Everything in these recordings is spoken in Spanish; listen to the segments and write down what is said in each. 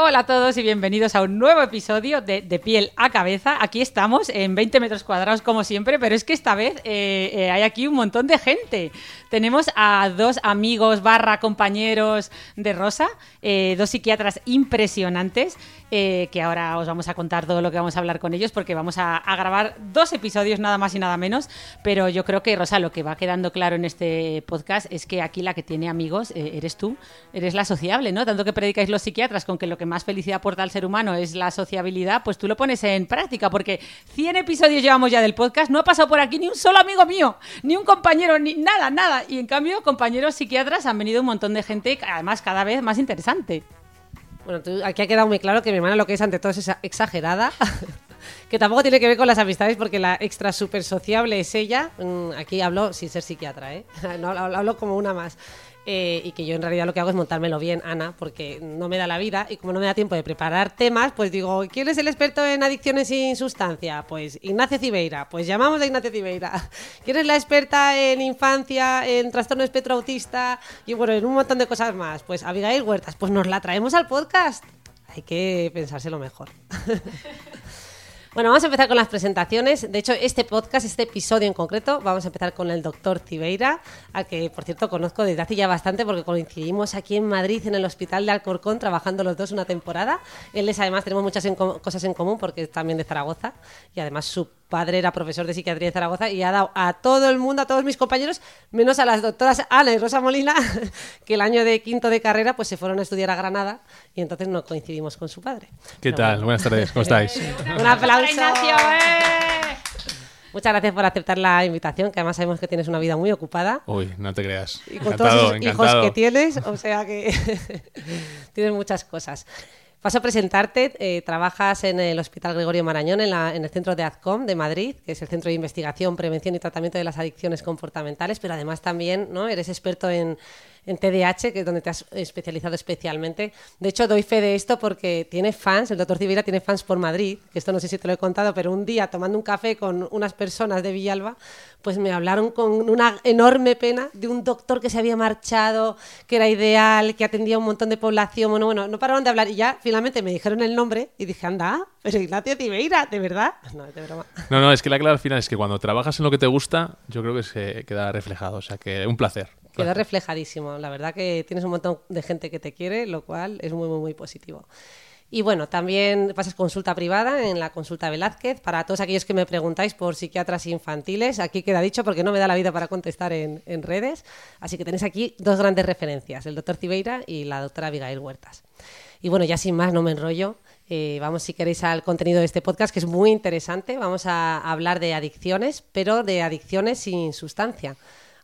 Hola a todos y bienvenidos a un nuevo episodio de De piel a cabeza. Aquí estamos en 20 metros cuadrados como siempre, pero es que esta vez eh, eh, hay aquí un montón de gente. Tenemos a dos amigos barra compañeros de Rosa, eh, dos psiquiatras impresionantes, eh, que ahora os vamos a contar todo lo que vamos a hablar con ellos porque vamos a, grabar dos episodios nada más y nada menos, pero yo creo que Rosa lo que va quedando claro en este podcast es que aquí la que tiene amigos eh, eres tú, eres la sociable, ¿no? Tanto que predicáis los psiquiatras con que lo que más felicidad aporta al ser humano es la sociabilidad, pues tú lo pones en práctica porque 100 episodios llevamos ya del podcast, no ha pasado por aquí ni un solo amigo mío, ni un compañero, ni nada, nada. Y en cambio, compañeros psiquiatras han venido un montón de gente, además cada vez más interesante. Bueno, tú- aquí ha quedado muy claro que mi hermana lo que es ante todo es exagerada. que tampoco tiene que ver con las amistades porque la extra super sociable es ella. Mm, Aquí hablo sin ser psiquiatra, ¿eh? No, hablo como una más. Eh, y que yo en realidad lo que hago es montármelo bien, Ana, porque no me da la vida y como no me da tiempo de preparar temas, pues digo, ¿quién es el experto en adicciones sin sustancia? Pues Ignacio Cibeira, pues llamamos a Ignacio Cibeira. ¿Quién es la experta en infancia, en trastorno espectro autista y bueno, en un montón de cosas más? Pues Abigail Huertas, pues nos la traemos al podcast. Hay que pensárselo mejor. Bueno, vamos a empezar con las presentaciones. De hecho, este podcast, este episodio en concreto, vamos a empezar con el doctor Cibeira, al que, por cierto, conozco desde hace ya bastante porque coincidimos aquí en Madrid, en el Hospital de Alcorcón, trabajando los dos una temporada. Él es, además, tenemos muchas en co- cosas en común porque es también de Zaragoza y además su padre era profesor de psiquiatría de Zaragoza y ha dado a todo el mundo, a todos mis compañeros, menos a las doctoras Ana y Rosa Molina, que el año de quinto de carrera pues se fueron a estudiar a Granada y entonces no coincidimos con su padre. ¿Qué Pero tal? bueno. Buenas tardes, ¿cómo estáis? Un aplauso. Ignacio, ¡eh! Muchas gracias por aceptar la invitación, que además sabemos que tienes una vida muy ocupada. Uy, no te creas. Y con Encantado, todos esos hijos que tienes, o sea que tienes muchas cosas. Paso a presentarte. eh, trabajas en el Hospital Gregorio Marañón, en, la- en el centro de ADCOM de Madrid, que es el Centro de Investigación, Prevención y Tratamiento de las Adicciones Comportamentales, pero además también ¿no? eres experto en, en TDAH, que es donde te has especializado especialmente. De hecho, doy fe de esto porque tiene fans, el doctor Cibeira tiene fans por Madrid, que esto no sé si te lo he contado, pero un día tomando un café con unas personas de Villalba, pues me hablaron con una enorme pena de un doctor que se había marchado, que era ideal, que atendía a un montón de población. Bueno, bueno, no pararon de hablar y ya finalmente me dijeron el nombre y dije, anda, pero Ignacio Cibeira, ¿de verdad? No, es de broma. No, no, es que la clave al final es que cuando trabajas en lo que te gusta, yo creo que se queda reflejado. O sea, que un placer. Quedó reflejadísimo. La verdad que tienes un montón de gente que te quiere, lo cual es muy, muy, muy positivo. Y bueno, también pasas consulta privada en la consulta Velázquez. Para todos aquellos que me preguntáis por psiquiatras infantiles, aquí queda dicho porque no me da la vida para contestar en, en redes. Así que tenéis aquí dos grandes referencias, el doctor Cibeira y la doctora Abigail Huertas. Y bueno, ya sin más, no me enrollo. Eh, vamos, si queréis, al contenido de este podcast, que es muy interesante. Vamos a hablar de adicciones, pero de adicciones sin sustancia.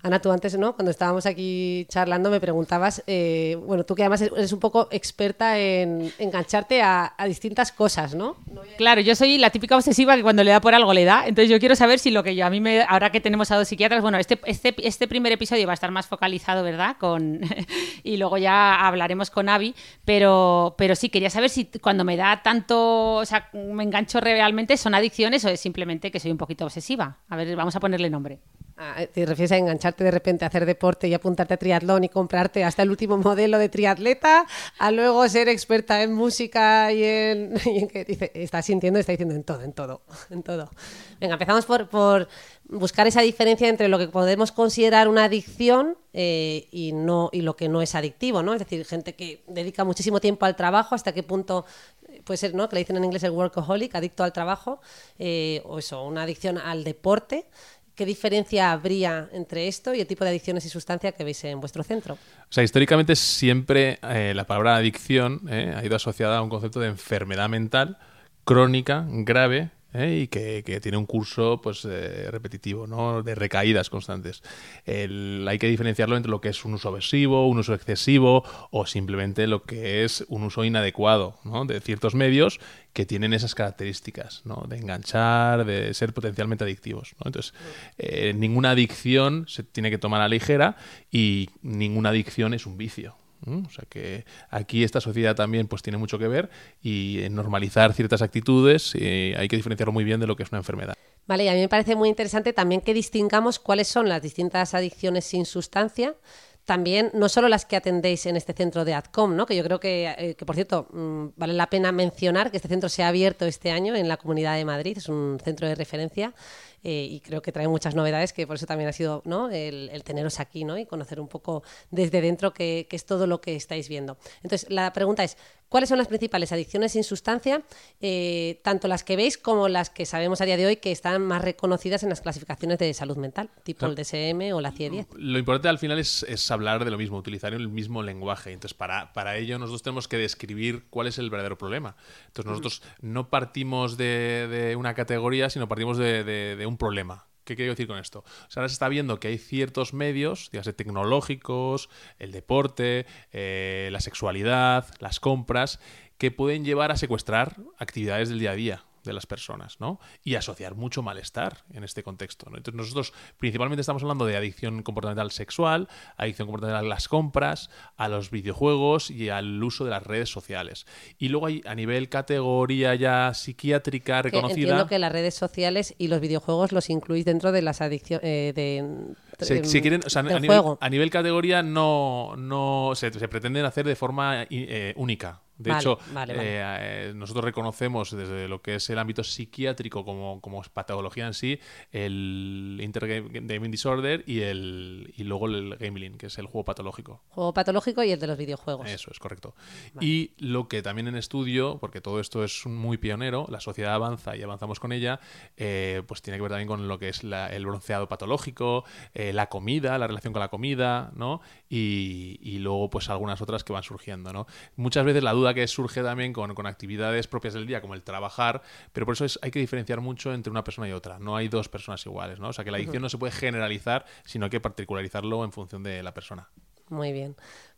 Ana, tú antes, ¿no? Cuando estábamos aquí charlando, me preguntabas, eh, bueno, tú que además eres un poco experta en engancharte a, distintas cosas, ¿no? Claro, yo soy la típica obsesiva que cuando le da por algo le da. Entonces yo quiero saber si lo que yo a mí me ahora que tenemos a dos psiquiatras, bueno, este este, este primer episodio va a estar más focalizado, ¿verdad? Con y luego ya hablaremos con Avi, pero pero sí quería saber si cuando me da tanto, o sea, me engancho realmente son adicciones o es simplemente que soy un poquito obsesiva. A ver, vamos a ponerle nombre. Ah, ¿Te refieres a engancharte de repente a hacer deporte y apuntarte a triatlón y comprarte hasta el último modelo de triatleta? A luego ser experta en música y en... y en que dice, está sintiendo, está diciendo en todo, en todo, en todo. Venga, empezamos por, por buscar esa diferencia entre lo que podemos considerar una adicción eh, y, no, y lo que no es adictivo, ¿no? Es decir, gente que dedica muchísimo tiempo al trabajo, hasta qué punto eh, puede ser, ¿no? Que le dicen en inglés el workaholic, adicto al trabajo, eh, o eso, una adicción al deporte ¿Qué diferencia habría entre esto y el tipo de adicciones y sustancia que veis en vuestro centro? O sea, históricamente siempre eh, la palabra adicción eh, ha ido asociada a un concepto de enfermedad mental crónica, grave, ¿eh? y que, tiene un curso pues eh, repetitivo, ¿no? de recaídas constantes. hay que diferenciarlo entre lo que es un uso aversivo, un uso excesivo o simplemente lo que es un uso inadecuado ¿no? de ciertos medios que tienen esas características ¿no? de enganchar, de ser potencialmente adictivos. Entonces, eh, ninguna adicción se tiene que tomar a ligera y ninguna adicción es un vicio. O sea que aquí esta sociedad también pues tiene mucho que ver y en normalizar ciertas actitudes eh, hay que diferenciarlo muy bien de lo que es una enfermedad. Vale, y a mí me parece muy interesante también que distingamos cuáles son las distintas adicciones sin sustancia también no solo las que atendéis en este centro de ADCOM, ¿no? que yo creo que, eh, que por cierto, mm, vale la pena mencionar que este centro se ha abierto este año en la Comunidad de Madrid, es un centro de referencia eh, y creo que trae muchas novedades, que por eso también ha sido ¿no? el, teneros aquí ¿no? y conocer un poco desde dentro qué, es todo lo que estáis viendo. Entonces, la pregunta es, ¿cuáles son las principales adicciones sin sustancia, eh, tanto las que veis como las que sabemos a día de hoy que están más reconocidas en las clasificaciones de salud mental, tipo el DSM o la CIE-10? Lo importante al final es, hablar de lo mismo, utilizar el mismo lenguaje. Entonces, para, para ello nosotros tenemos que describir cuál es el verdadero problema. Entonces, nosotros no partimos de, una categoría, sino partimos de un problema. ¿Qué quiero decir con esto? O sea, ahora se está viendo que hay ciertos medios, dígase tecnológicos, el deporte, eh, la sexualidad, las compras, que pueden llevar a secuestrar actividades del día a día de las personas, ¿no? Y asociar mucho malestar en este contexto. Entonces nosotros principalmente estamos hablando de adicción comportamental sexual, adicción comportamental a las compras, a los videojuegos y al uso de las redes sociales. Y luego hay a nivel categoría ya psiquiátrica reconocida. entiendo que las redes sociales y los videojuegos los incluís dentro de las adicciones eh, de quieren, o sea, a, nivel, categoría no, no se, pretenden hacer de forma eh, única. De hecho, eh, eh, nosotros reconocemos desde lo que es el ámbito psiquiátrico como, como patología en sí, el Intergaming Disorder y el y luego el Gambling, que es el juego patológico. Juego patológico y el de los videojuegos. Eso es correcto. Y lo que también en estudio, porque todo esto es muy pionero, la sociedad avanza y avanzamos con ella, pues tiene que ver también con lo que es el bronceado patológico, eh, la comida, la relación con la comida, ¿no? Y, luego, pues algunas otras que van surgiendo, ¿no? Muchas veces la duda que surge también con, actividades propias del día, como el trabajar, pero por eso es, hay que diferenciar mucho entre una persona y otra. No hay dos personas iguales, ¿no? O sea, que la adicción no se puede generalizar, sino que particularizarlo en función de la persona. Muy bien.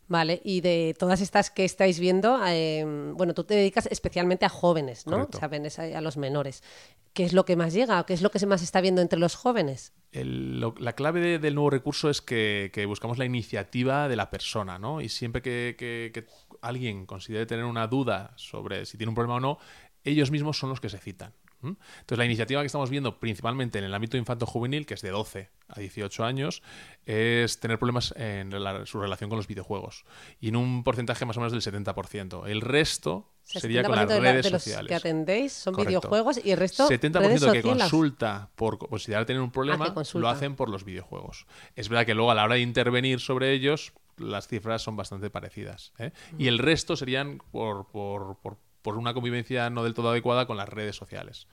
Vale, y de todas estas que estáis viendo, eh, bueno, tú te dedicas especialmente a jóvenes, ¿no? a, los menores. ¿Qué es lo que más llega? ¿Qué es lo que más está viendo entre los jóvenes? la clave del nuevo recurso es que, buscamos la iniciativa de la persona, ¿no? Y siempre que, alguien considere tener una duda sobre si tiene un problema o no, ellos mismos son los que se citan. Entonces, la iniciativa que estamos viendo principalmente en el ámbito infanto-juvenil, que es de 12 a 18 años, es tener problemas en su relación con los videojuegos. Y en un porcentaje más o menos del 70%. El resto sería con las redes de los sociales. que atendéis son videojuegos y el resto 70% que consulta por considerar tener un problema lo hacen por los videojuegos. Es verdad que luego a la hora de intervenir sobre ellos las cifras son bastante parecidas. ¿eh? Y el resto serían por, por, por por una convivencia no del todo adecuada con las redes sociales.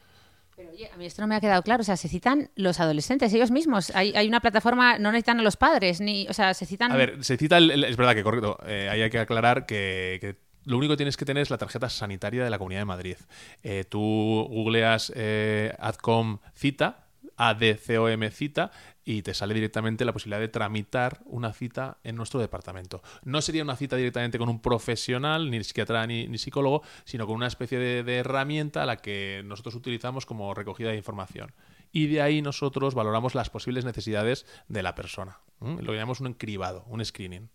Pero oye, a mí esto no me ha quedado claro. O sea, se citan los adolescentes, ellos mismos. Hay, una plataforma, no necesitan a los padres, ni. O sea, se citan. A ver, se cita. es verdad que correcto. Eh, ahí hay que aclarar que, lo único que tienes que tener es la tarjeta sanitaria de la Comunidad de Madrid. Eh, tú googleas eh, Adcom cita, ADCOM cita, y te sale directamente la posibilidad de tramitar una cita en nuestro departamento. No sería una cita directamente con un profesional, ni psiquiatra ni, psicólogo, sino con una especie de, herramienta a la que nosotros utilizamos como recogida de información. Y de ahí nosotros valoramos las posibles necesidades de la persona. Lo llamamos un cribado, un screening.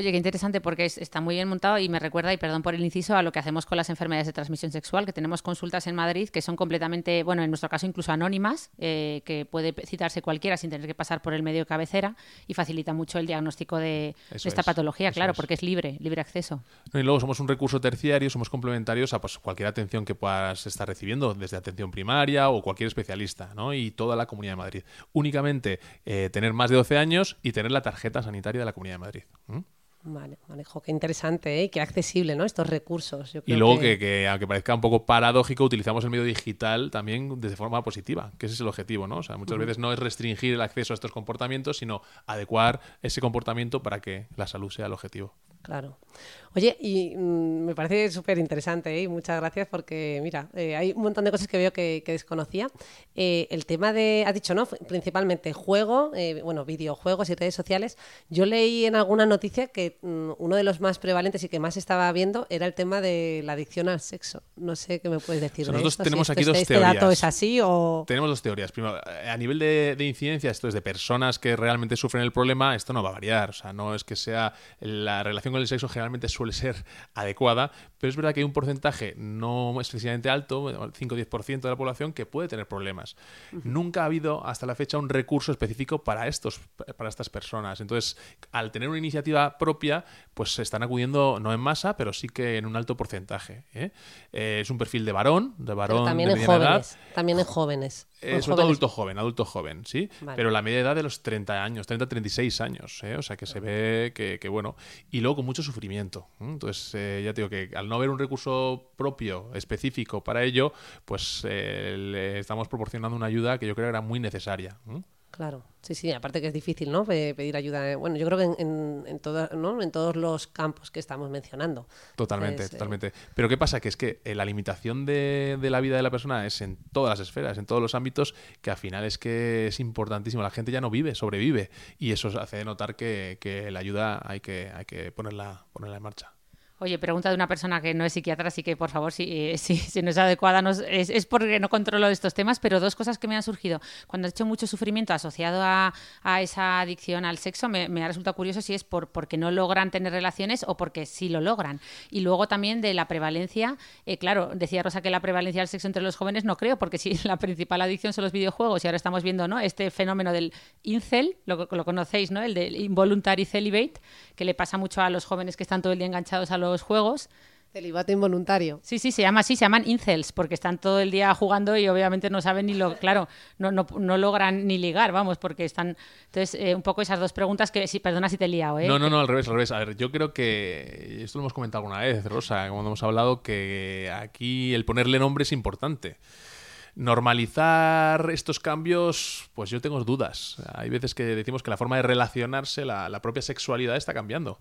Oye, qué interesante porque está muy bien montado y me recuerda, y perdón por el inciso, a lo que hacemos con las enfermedades de transmisión sexual, que tenemos consultas en Madrid que son completamente, bueno, en nuestro caso incluso anónimas, eh, que puede citarse cualquiera sin tener que pasar por el medio cabecera y facilita mucho el diagnóstico de, esta patología, claro, porque es libre, libre acceso. y luego somos un recurso terciario, somos complementarios a pues, cualquier atención que puedas estar recibiendo, desde atención primaria o cualquier especialista, ¿no? Y toda la Comunidad de Madrid. Únicamente eh, tener más de 12 años y tener la tarjeta sanitaria de la Comunidad de Madrid. Vale, vale, jo, qué interesante ¿eh? y qué accesible, ¿no? Estos recursos. Yo Y luego que, que, aunque parezca un poco paradójico, utilizamos el medio digital también de forma positiva, que ese es el objetivo, ¿no? O sea, muchas veces no es restringir el acceso a estos comportamientos, sino adecuar ese comportamiento para que la salud sea el objetivo. Claro. Oye, y mm, me parece súper interesante ¿eh? y muchas gracias porque, mira, eh, hay un montón de cosas que veo que, que desconocía. Eh, el tema de, has dicho, ¿no? Principalmente juego, eh, bueno, videojuegos y redes sociales. Yo leí en alguna noticia que mm, uno de los más prevalentes y que más estaba viendo era el tema de la adicción al sexo. No sé qué me puedes decir O sea, de nosotros esto, tenemos si aquí esto- dos este dato teorías. es así o... Tenemos dos teorías. Primero, a nivel de, de incidencia, esto es de personas que realmente sufren el problema, esto no va a variar. O sea, no es que sea. La relación con el sexo generalmente suele ser adecuada, pero es verdad que hay un porcentaje no excesivamente alto, 5 o 10% de la población, que puede tener problemas. Nunca ha habido hasta la fecha un recurso específico para, estos, para estas personas. Entonces, al tener una iniciativa propia, pues se están acudiendo no en masa, pero sí que en un alto porcentaje. ¿eh? Eh, es un perfil de varón, de Pero varón también de en edad. jóvenes. También en jóvenes. Eh, En sobre todo adulto joven, adulto joven, ¿sí? Vale. Pero la media edad de los 30 años, 30, 36 años, ¿eh? O sea que se ve que, que, bueno. Y luego con mucho sufrimiento. ¿eh? Entonces, eh, ya te digo que al no haber un recurso propio, específico para ello, pues eh, le estamos proporcionando una ayuda que yo creo que era muy necesaria. Claro, sí, sí, aparte que es difícil, ¿no? Pe- Pedir ayuda. eh, Bueno, yo creo que en, en, en todo- ¿no? en todos los campos que estamos mencionando. Totalmente, eh, totalmente. Pero ¿qué pasa? Que es que eh, la limitación de, de la vida de la persona es en todas las esferas, en todos los ámbitos, que al final es que es importantísimo. La gente ya no vive, sobrevive. Y eso hace notar que, que la ayuda hay que, hay que ponerla, ponerla en marcha. Oye, pregunta de una persona que no es psiquiatra, así que por favor, si, eh, si, si no es adecuada, nos- es, es porque no controlo estos temas, pero dos cosas que me han surgido. Cuando he hecho mucho sufrimiento asociado a, a esa adicción al sexo, me, me resulta curioso si es por porque no logran tener relaciones o porque sí lo logran. Y luego también de la prevalencia, eh, claro, decía Rosa que la prevalencia del sexo entre los jóvenes no creo, porque si la principal adicción son los videojuegos y ahora estamos viendo ¿no? este fenómeno del incel, lo, lo conocéis, ¿no? el del involuntary celibate, que le pasa mucho a los jóvenes que están todo el día enganchados a los juegos. Celibato involuntario. Sí, sí, se llama así, se llaman incels, porque están todo el día jugando y obviamente no saben ni lo, claro, no, no, no logran ni ligar, vamos, porque están. Entonces, eh, un poco esas dos preguntas que, sí, perdona si te he liado, ¿eh? No, no, no, al revés, al revés. A ver, yo creo que esto lo hemos comentado alguna vez, Rosa, cuando hemos hablado que aquí el ponerle nombre es importante. Normalizar estos cambios, pues yo tengo dudas. Hay veces que decimos que la forma de relacionarse, la, la propia sexualidad está cambiando.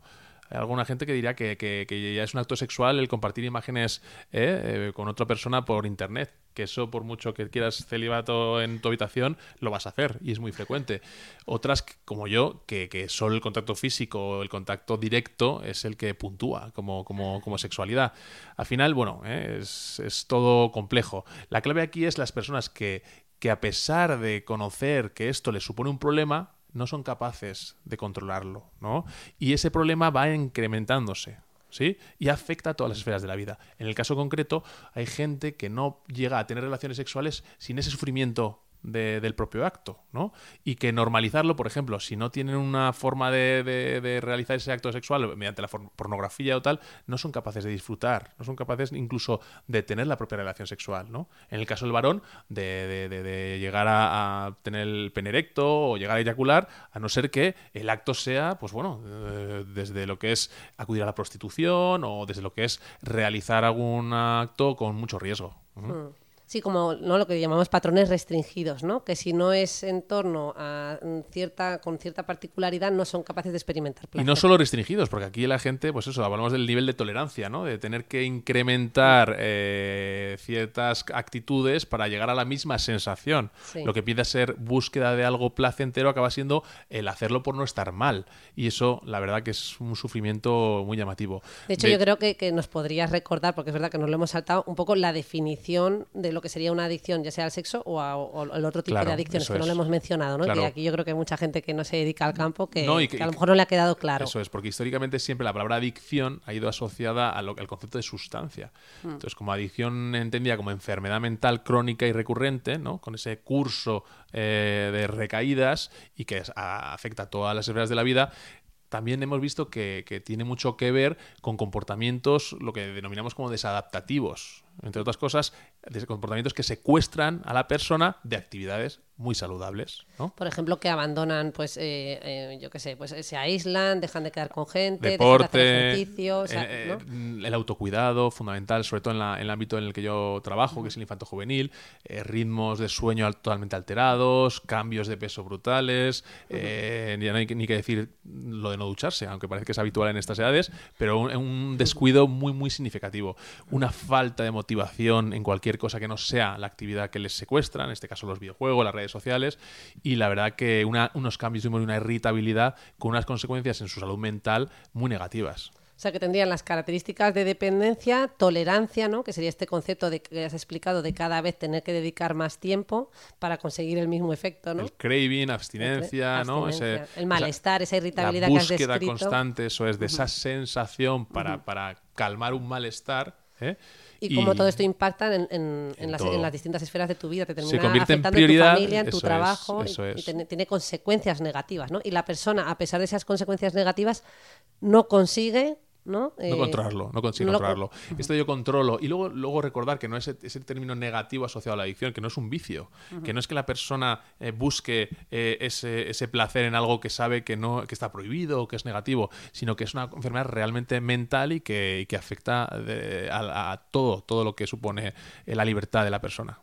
Hay alguna gente que dirá que, que- ya es un acto sexual el compartir imágenes eh, eh, con otra persona por internet. Que eso, por mucho que quieras celibato en tu habitación, lo vas a hacer y es muy frecuente. Otras, como yo, que, que solo el contacto físico, el contacto directo es el que puntúa como, como, como sexualidad. Al final, bueno, eh, es, es todo complejo. La clave aquí es las personas que, que a pesar de conocer que esto les supone un problema, no son capaces de controlarlo, ¿no? Y ese problema va incrementándose, ¿sí? Y afecta a todas las esferas de la vida. En el caso concreto, hay gente que no llega a tener relaciones sexuales sin ese sufrimiento de- del propio acto, ¿no? Y que normalizarlo, por ejemplo, si no tienen una forma de, de- realizar ese acto sexual mediante la pornografía o tal, no son capaces de disfrutar, no son capaces incluso de tener la propia relación sexual, ¿no? En el caso del varón, de, llegar a, tener el pene erecto o llegar a eyacular, a no ser que el acto sea, pues bueno, eh, desde lo que es acudir a la prostitución o desde lo que es realizar algún acto con mucho riesgo. Ujú. Sí, como ¿no? lo que llamamos patrones restringidos, ¿no? Que si no es en torno a mm, cierta, con cierta particularidad, no son capaces de experimentar Y placer. no solo restringidos, porque aquí la gente, pues eso, hablamos del nivel de tolerancia, ¿no? De tener que incrementar eh, ciertas actitudes para llegar a la misma sensación. Sí. Lo que a ser búsqueda de algo placentero acaba siendo el hacerlo por no estar mal. Y eso, la verdad, que es un sufrimiento muy llamativo. De hecho, yo creo que, que nos podrías recordar, porque es verdad que nos lo hemos saltado, un poco la definición de lo que sería una adicción, ya sea al sexo o, a- o el otro tipo Claro, de adicciones, que no lo hemos mencionado, ¿no? Claro. Que aquí yo creo que hay mucha gente que no se dedica al campo que, No, y que que- a lo mejor no le ha quedado claro. Eso es, porque históricamente siempre la palabra adicción ha ido asociada a lo- al concepto de sustancia. Mm. Entonces, como adicción entendida como enfermedad mental crónica y recurrente, ¿no? con ese curso eh, de recaídas y que a- afecta a todas las esferas de la vida, también hemos visto que, que tiene mucho que ver con comportamientos, lo que denominamos como desadaptativos. Entre otras cosas, de comportamientos que secuestran a la persona de actividades muy saludables. ¿no? Por ejemplo, que abandonan, pues, eh, eh, yo qué sé, pues se aíslan, dejan de quedar con gente, Deporte, dejan de hacer ejercicio, o sea, eh, ¿no? eh, el autocuidado, fundamental, sobre todo en, la- en el ámbito en el que yo trabajo, que es el infanto juvenil, eh, ritmos de sueño al- totalmente alterados, cambios de peso brutales, eh, ya no hay ni que decir lo de no ducharse, aunque parece que es habitual en estas edades, pero un, un descuido muy, muy significativo. Una falta de motivación en cualquier cosa que no sea la actividad que les secuestra, en este caso los videojuegos, las redes sociales, y la verdad que una- unos cambios y una irritabilidad con unas consecuencias en su salud mental muy negativas. O sea, que tendrían las características de dependencia, tolerancia, ¿no? Que sería este concepto de que has explicado de cada vez tener que dedicar más tiempo para conseguir el mismo efecto, ¿no? El craving, abstinencia, ¿no? Abstinencia, Ese- el malestar, esa irritabilidad la que has búsqueda descrito. constante, eso es, de esa sensación para, para calmar un malestar. ¿eh? Y cómo todo esto impacta en, en- las, todo. en las distintas esferas de tu vida, te termina convierte en afectando prioridad, en tu familia, en tu es, trabajo, y- y, tiene, tiene consecuencias negativas, ¿no? Y la persona, a pesar de esas consecuencias negativas, no consigue, ¿no? No Eh, controlarlo, no consigue no lo con- controlarlo. Esto yo controlo. Y luego, luego recordar que no es ese, término negativo asociado a la adicción, que no es un vicio, que no es que la persona eh, busque eh, ese, ese placer en algo que sabe que no que está prohibido o que es negativo, sino que es una enfermedad realmente mental y que, y que afecta de- a, a todo, todo lo que supone eh, la libertad de la persona.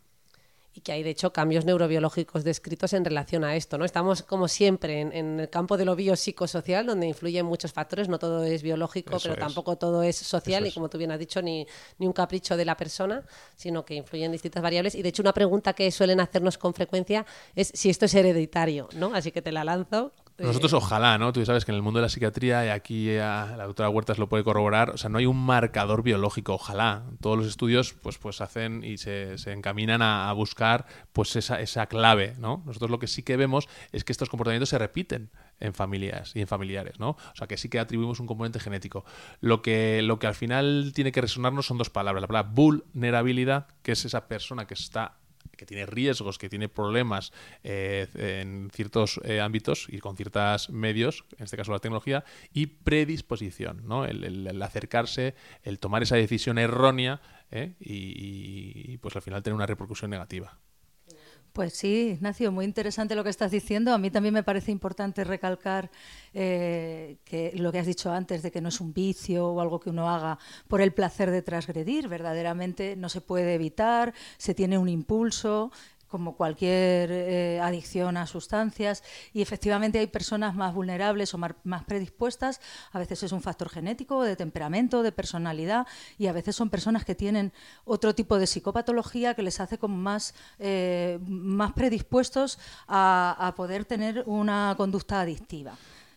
Y que hay de hecho cambios neurobiológicos descritos en relación a esto, ¿no? Estamos como siempre en, en el campo de lo biopsicosocial, donde influyen muchos factores, no todo es biológico, Eso pero es. tampoco todo es social Eso y como tú bien has dicho, ni, ni un capricho de la persona, sino que influyen distintas variables. Y de hecho una pregunta que suelen hacernos con frecuencia es si esto es hereditario, ¿no? Así que te la lanzo. Nosotros ojalá, ¿no? Tú sabes que en el mundo de la psiquiatría, y aquí eh, la doctora Huertas lo puede corroborar, o sea, no hay un marcador biológico, ojalá. Todos los estudios pues, pues hacen y se, se encaminan a, a buscar pues esa, esa clave, ¿no? Nosotros lo que sí que vemos es que estos comportamientos se repiten en familias y en familiares, ¿no? O sea, que sí que atribuimos un componente genético. Lo que, lo que al final tiene que resonarnos son dos palabras. La palabra vulnerabilidad, que es esa persona que está que tiene riesgos, que tiene problemas eh, en ciertos eh, ámbitos y con ciertos medios, en este caso la tecnología, y predisposición, ¿no? El, acercarse, el tomar esa decisión errónea ¿eh? y, y, y, pues al final tener una repercusión negativa. Pues sí, Ignacio, muy interesante lo que estás diciendo. A mí también me parece importante recalcar eh, que lo que has dicho antes de que no es un vicio o algo que uno haga por el placer de transgredir. Verdaderamente no se puede evitar, se tiene un impulso como cualquier eh, adicción a sustancias y efectivamente hay personas más vulnerables o más predispuestas, a veces es un factor genético, de temperamento, de personalidad y a veces son personas que tienen otro tipo de psicopatología que les hace como más, eh, más predispuestos a poder tener una conducta adictiva.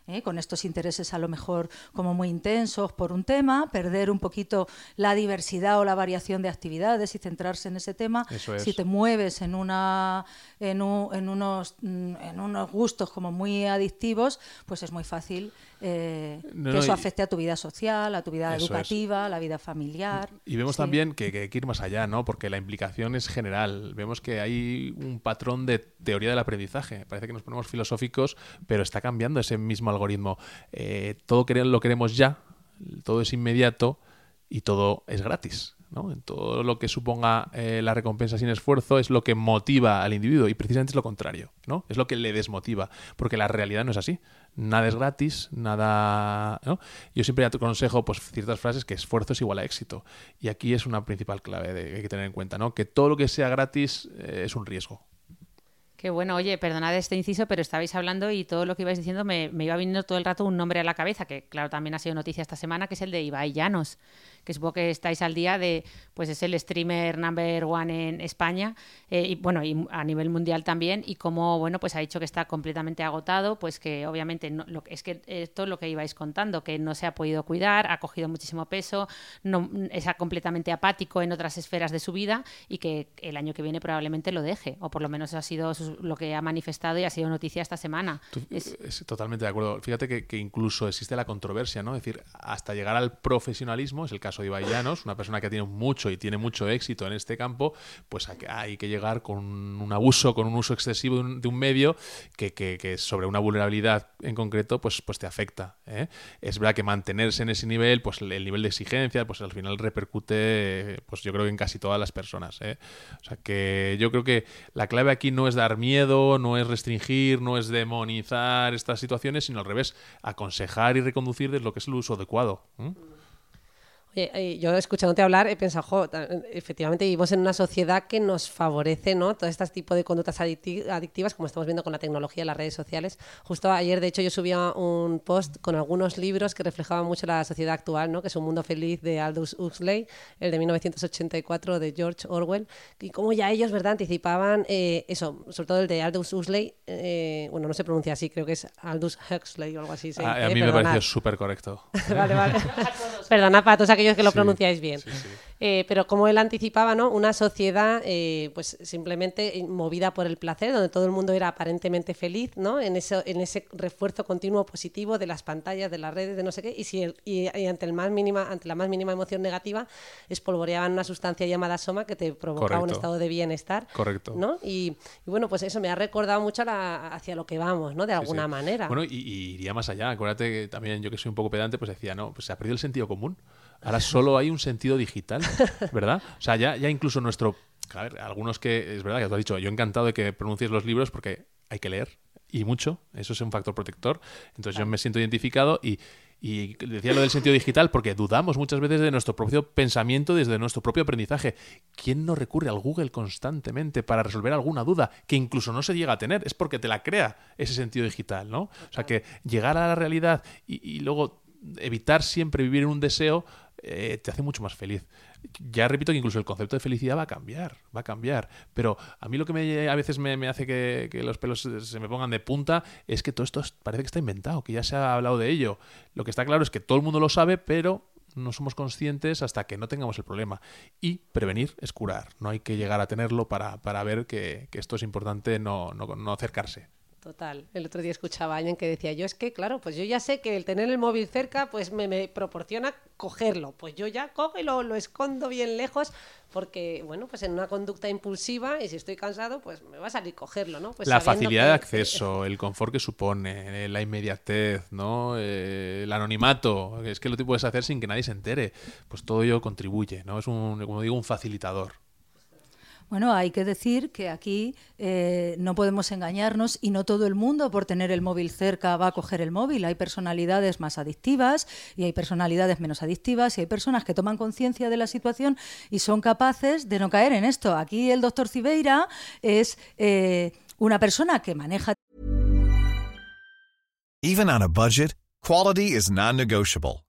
¿Eh? con estos intereses a lo mejor como muy intensos por un tema, perder un poquito la diversidad o la variación de actividades y centrarse en ese tema. Es. Si te mueves en, una, en, un- en unos, mm, en unos gustos como muy adictivos, pues es muy fácil eh, No, que no, eso afecte a tu vida social, a tu vida educativa, a la vida familiar. Y vemos Sí. también que, que hay que ir más allá, ¿no? Porque la implicación es general. Vemos que hay un patrón de teoría del aprendizaje. Parece que nos ponemos filosóficos, pero está cambiando ese mismo algoritmo. Eh, todo lo queremos ya, todo es inmediato y todo es gratis. ¿No? En Todo lo que suponga eh, la recompensa sin esfuerzo es lo que motiva al individuo y precisamente es lo contrario, ¿no? Es lo que le desmotiva, porque la realidad no es así. Nada es gratis, nada, ¿no? Yo siempre aconsejo pues ciertas frases que esfuerzo es igual a éxito y aquí es una principal clave de, que hay que tener en cuenta, ¿no? Que todo lo que sea gratis eh, es un riesgo. Qué bueno, oye, perdonad este inciso, pero estabais hablando y todo lo que ibais diciendo me, iba viniendo todo el rato un nombre a la cabeza, que claro, también ha sido noticia esta semana, que es el de Ibai Llanos, que supongo que estáis al día de, pues es el streamer number one en España, eh, y bueno, y a nivel mundial también, y como, bueno, pues ha dicho que está completamente agotado, pues que obviamente no, lo, es que esto es lo que ibais contando, que no se ha podido cuidar, ha cogido muchísimo peso, no, es completamente apático en otras esferas de su vida y que el año que viene probablemente lo deje, o por lo menos ha sido sus lo que ha manifestado y ha sido noticia esta semana. es... totalmente de acuerdo. Fíjate que, incluso existe la controversia, ¿no? Es decir, hasta llegar al profesionalismo, es el caso de Ibai Llanos, una persona que tiene mucho y tiene mucho éxito en este campo, pues hay que llegar con un abuso, con un uso excesivo de un, medio que, que, sobre una vulnerabilidad en concreto, pues, pues te afecta. ¿eh? Es verdad que mantenerse en ese nivel, pues el nivel de exigencia, pues al final repercute, pues yo creo que en casi todas las personas. ¿eh? O sea que yo creo que la clave aquí no es dar miedo, no es restringir, no es demonizar estas situaciones, sino al revés, aconsejar y reconducir desde lo que es el uso adecuado. Yo escuchándote hablar he pensado, efectivamente vivimos en una sociedad que nos favorece ¿no? todo este tipo de conductas adictivas, como estamos viendo con la tecnología y las redes sociales. Justo ayer, de hecho, yo subía un post con algunos libros que reflejaban mucho la sociedad actual, ¿no? que es Un Mundo Feliz de Aldous Huxley, el de 1984 de George Orwell, y cómo ya ellos ¿verdad? anticipaban eh, eso, sobre todo el de Aldous Huxley, eh, bueno, no se pronuncia así, creo que es Aldous Huxley o algo así. Ah, a, mí me pareció súper correcto. vale, vale. Perdona para todos aquellos que lo pronunciáis bien. Eh, pero como él anticipaba, ¿no? Una sociedad eh, pues simplemente movida por el placer, donde todo el mundo era aparentemente feliz, ¿no? En ese, en ese refuerzo continuo positivo de las pantallas, de las redes, de no sé qué, y, si y, ante, el más mínima, ante la más mínima emoción negativa, espolvoreaban una sustancia llamada soma que te provocaba un estado de bienestar. Correcto. ¿no? Y, bueno, pues eso me ha recordado mucho hacia lo que vamos, ¿no? De alguna manera. Bueno, y, y, iría más allá. Acuérdate que también yo que soy un poco pedante, pues decía, no, pues se ha perdido el sentido común. Ahora solo hay un sentido digital, ¿verdad? O sea, ya, ya incluso nuestro... A ver, algunos que... Es verdad que tú has dicho, yo encantado de que pronuncies los libros porque hay que leer y mucho. Eso es un factor protector. Entonces yo me siento identificado y, y decía lo del sentido digital porque dudamos muchas veces de nuestro propio pensamiento, desde nuestro propio aprendizaje. ¿Quién no recurre al Google constantemente para resolver alguna duda que incluso no se llega a tener? Es porque te la crea ese sentido digital, ¿no? O sea que llegar a la realidad y, y luego evitar siempre vivir en un deseo eh, te hace mucho más feliz. Ya repito que incluso el concepto de felicidad va a cambiar, va a cambiar. Pero a mí lo que me, a veces me, hace que, los pelos se me pongan de punta es que todo esto parece que está inventado, que ya se ha hablado de ello. Lo que está claro es que todo el mundo lo sabe, pero no somos conscientes hasta que no tengamos el problema. Y prevenir es curar. No hay que llegar a tenerlo para, ver que, esto es importante no, no acercarse. Total. El otro día escuchaba a alguien que decía, yo es que, claro, pues yo ya sé que el tener el móvil cerca, pues me, proporciona cogerlo. Pues yo ya cojo y lo, escondo bien lejos, porque, bueno, pues en una conducta impulsiva, y si estoy cansado, pues me va a salir cogerlo, ¿no? Pues la facilidad de acceso, el confort que supone, eh, la inmediatez, ¿no? Eh, el anonimato, es que lo puedes hacer sin que nadie se entere. Pues todo ello contribuye, ¿no? Es un, como digo, un facilitador. Bueno, hay que decir que aquí eh, no podemos engañarnos y no todo el mundo por tener el móvil cerca va a coger el móvil. Hay personalidades más adictivas y hay personalidades menos adictivas y hay personas que toman conciencia de la situación y son capaces de no caer en esto. Aquí el doctor Cibeira es eh, una persona que maneja. Even on a budget, quality is non-negotiable.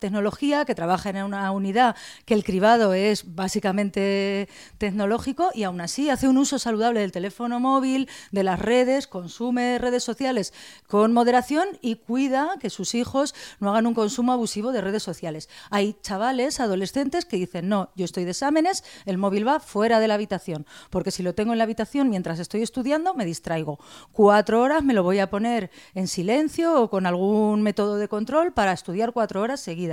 Tecnología, que trabaja en una unidad que el cribado es básicamente tecnológico y aún así hace un uso saludable del teléfono móvil, de las redes, consume redes sociales con moderación y cuida que sus hijos no hagan un consumo abusivo de redes sociales. Hay chavales, adolescentes que dicen, no, yo estoy de exámenes, el móvil va fuera de la habitación, porque si lo tengo en la habitación mientras estoy estudiando, me distraigo. Cuatro horas me lo voy a poner en silencio o con algún método de control para estudiar cuatro horas seguidas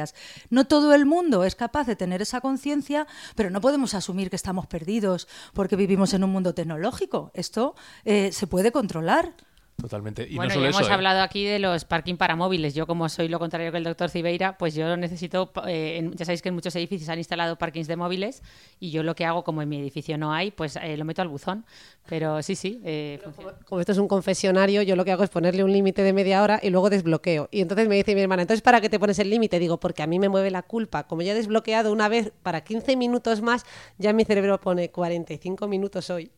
No todo el mundo es capaz de tener esa conciencia, pero no podemos asumir que estamos perdidos porque vivimos en un mundo tecnológico. Esto eh, se puede controlar. Totalmente. Y bueno, no solo ya eso, hemos ¿eh? hablado aquí de los parking para móviles. Yo, como soy lo contrario que el doctor Cibeira, pues yo necesito. eh, en- ya sabéis que en muchos edificios han instalado parkings de móviles y yo lo que hago, como en mi edificio no hay, pues eh, lo meto al buzón. Pero sí, sí, eh, funciona. Como esto es un confesionario, yo lo que hago es ponerle un límite de media hora y luego desbloqueo. Y entonces me dice mi hermana, entonces ¿para qué te pones el límite? Digo, porque a mí me mueve la culpa. Como ya he desbloqueado una vez para 15 minutos más, ya mi cerebro pone 45 minutos hoy.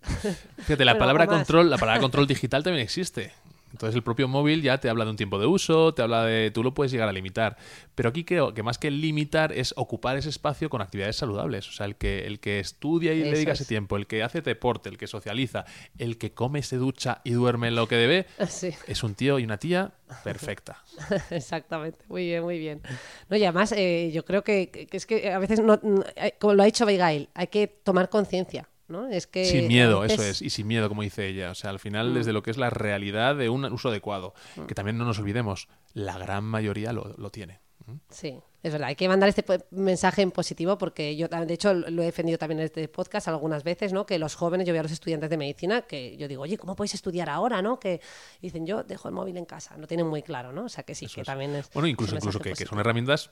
Fíjate, la palabra control, la palabra control digital también existe. Entonces el propio móvil ya te habla de un tiempo de uso, te habla de tú lo puedes llegar a limitar. Pero aquí creo que más que limitar es ocupar ese espacio con actividades saludables. O sea, el que, el que estudia y Eso dedica es. ese tiempo, el que hace deporte, el que socializa, el que come, se ducha y duerme lo que debe, Sí. es un tío y una tía perfecta. Exactamente, muy bien, muy bien. No, y además eh, yo creo que, que es que a veces, no, no- eh, como lo ha dicho Abigail, hay que tomar conciencia, ¿no? Es que Sin miedo, eso es, y sin miedo, como dice ella. O sea, al Mm. final, desde lo que es la realidad de un uso adecuado, que también no nos olvidemos, la gran mayoría lo, lo tiene. ¿Mm? Sí, es verdad, hay que mandar este mensaje en positivo porque yo, de hecho, lo he defendido también en este podcast algunas veces, ¿no? Que los jóvenes, yo veo a los estudiantes de medicina, que yo digo, oye, ¿cómo podéis estudiar ahora, no? Que dicen, yo dejo el móvil en casa, no tienen muy claro, ¿no? O sea, que sí, Eso que es. también es... Bueno, incluso, incluso que, que son herramientas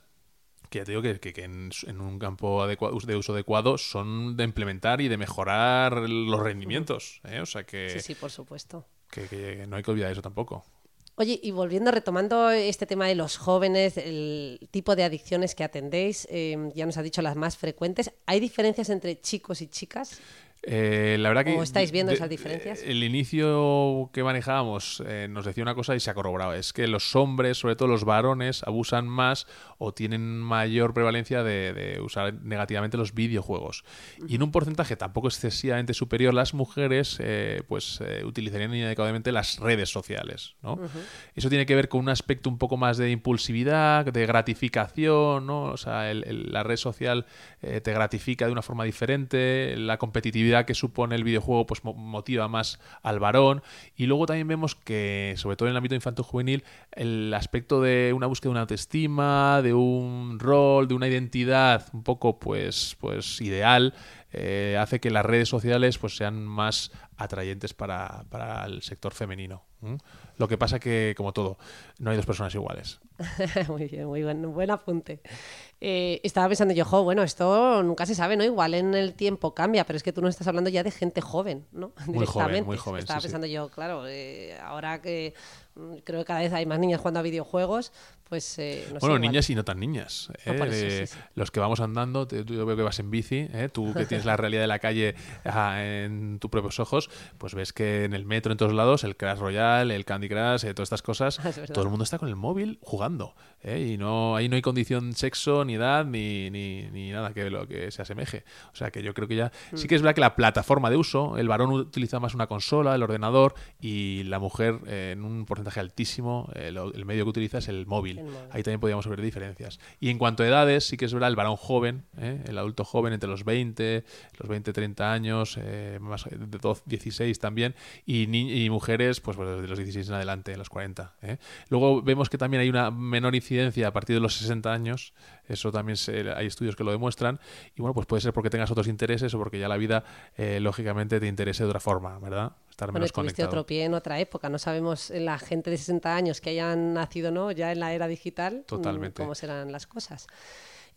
que ya te digo que, que- que en, un campo adecua- de uso adecuado son de implementar y de mejorar los rendimientos. ¿eh? O sea que, Sí, sí, por supuesto. que- que no hay que olvidar eso tampoco. Oye, y volviendo, retomando este tema de los jóvenes, el tipo de adicciones que atendéis, eh, ya nos ha dicho las más frecuentes. ¿Hay diferencias entre chicos y chicas? Eh, la verdad que ¿O estáis viendo de- esas diferencias? El inicio que manejábamos eh, nos decía una cosa y se ha corroborado. Es que los hombres, sobre todo los varones, abusan más o tienen mayor prevalencia de, de usar negativamente los videojuegos. Y en un porcentaje tampoco excesivamente superior, las mujeres eh, pues eh, utilizarían inadecuadamente las redes sociales. ¿no? Eso tiene que ver con un aspecto un poco más de impulsividad, de gratificación, ¿no? O sea, el- el- la red social te gratifica de una forma diferente, la competitividad que supone el videojuego pues mo- motiva más al varón y luego también vemos que, sobre todo en el ámbito infanto-juvenil, el aspecto de una búsqueda de una autoestima, de un rol, de una identidad un poco pues, pues ideal, eh, hace que las redes sociales pues sean más atrayentes para, para el sector femenino. Lo que pasa que, como todo, no hay dos personas iguales. muy bien, muy buen, buen apunte. Eh, estaba pensando yo, jo, bueno, esto nunca se sabe, ¿no? Igual en el tiempo cambia, pero es que tú no estás hablando ya de gente joven, ¿no? Muy joven, Directamente. muy joven, Estaba sí, sí. pensando yo, claro, eh, ahora que creo que cada vez hay más niñas jugando a videojuegos, pues eh, no sé, bueno, igual. niñas y no tan niñas. No, ¿eh? De sí, sí. Los que vamos andando, te- yo veo que vas en bici, ¿eh? tú que tienes la realidad de la calle ah, en tus propios ojos, pues ves que en el metro, en todos lados, el Crash Royale, el Candy Crush, eh, todas estas cosas, Es todo el mundo está con el móvil jugando. ¿eh? Y no ahí no hay condición sexo, ni edad, ni, ni, ni nada que lo que se asemeje. O sea que yo creo que ya. Mm. Sí que es verdad que la plataforma de uso, el varón utiliza más una consola, el ordenador, y la mujer en un porcentaje altísimo, eh, lo- el medio que utiliza es el móvil. El móvil. Ahí también podríamos ver diferencias. Y en cuanto a edades, sí que es verdad el varón joven, ¿eh? el adulto joven entre los 20, los 20, 30 años, eh, más de 12, 16 también, y, ni- y mujeres, pues, pues desde los 16 en adelante, los 40. ¿eh? Luego vemos que también hay una menor incidencia a partir de los 60 años, eso también se- hay estudios que lo demuestran, y bueno, pues puede ser porque tengas otros intereses o porque ya la vida, eh, lógicamente, te interese de otra forma, ¿verdad? Estar Bueno, tuviste conectado. otro pie en otra época. No sabemos eh, la gente de 60 años que hayan nacido no ya en la era digital mm, Totalmente. cómo serán las cosas.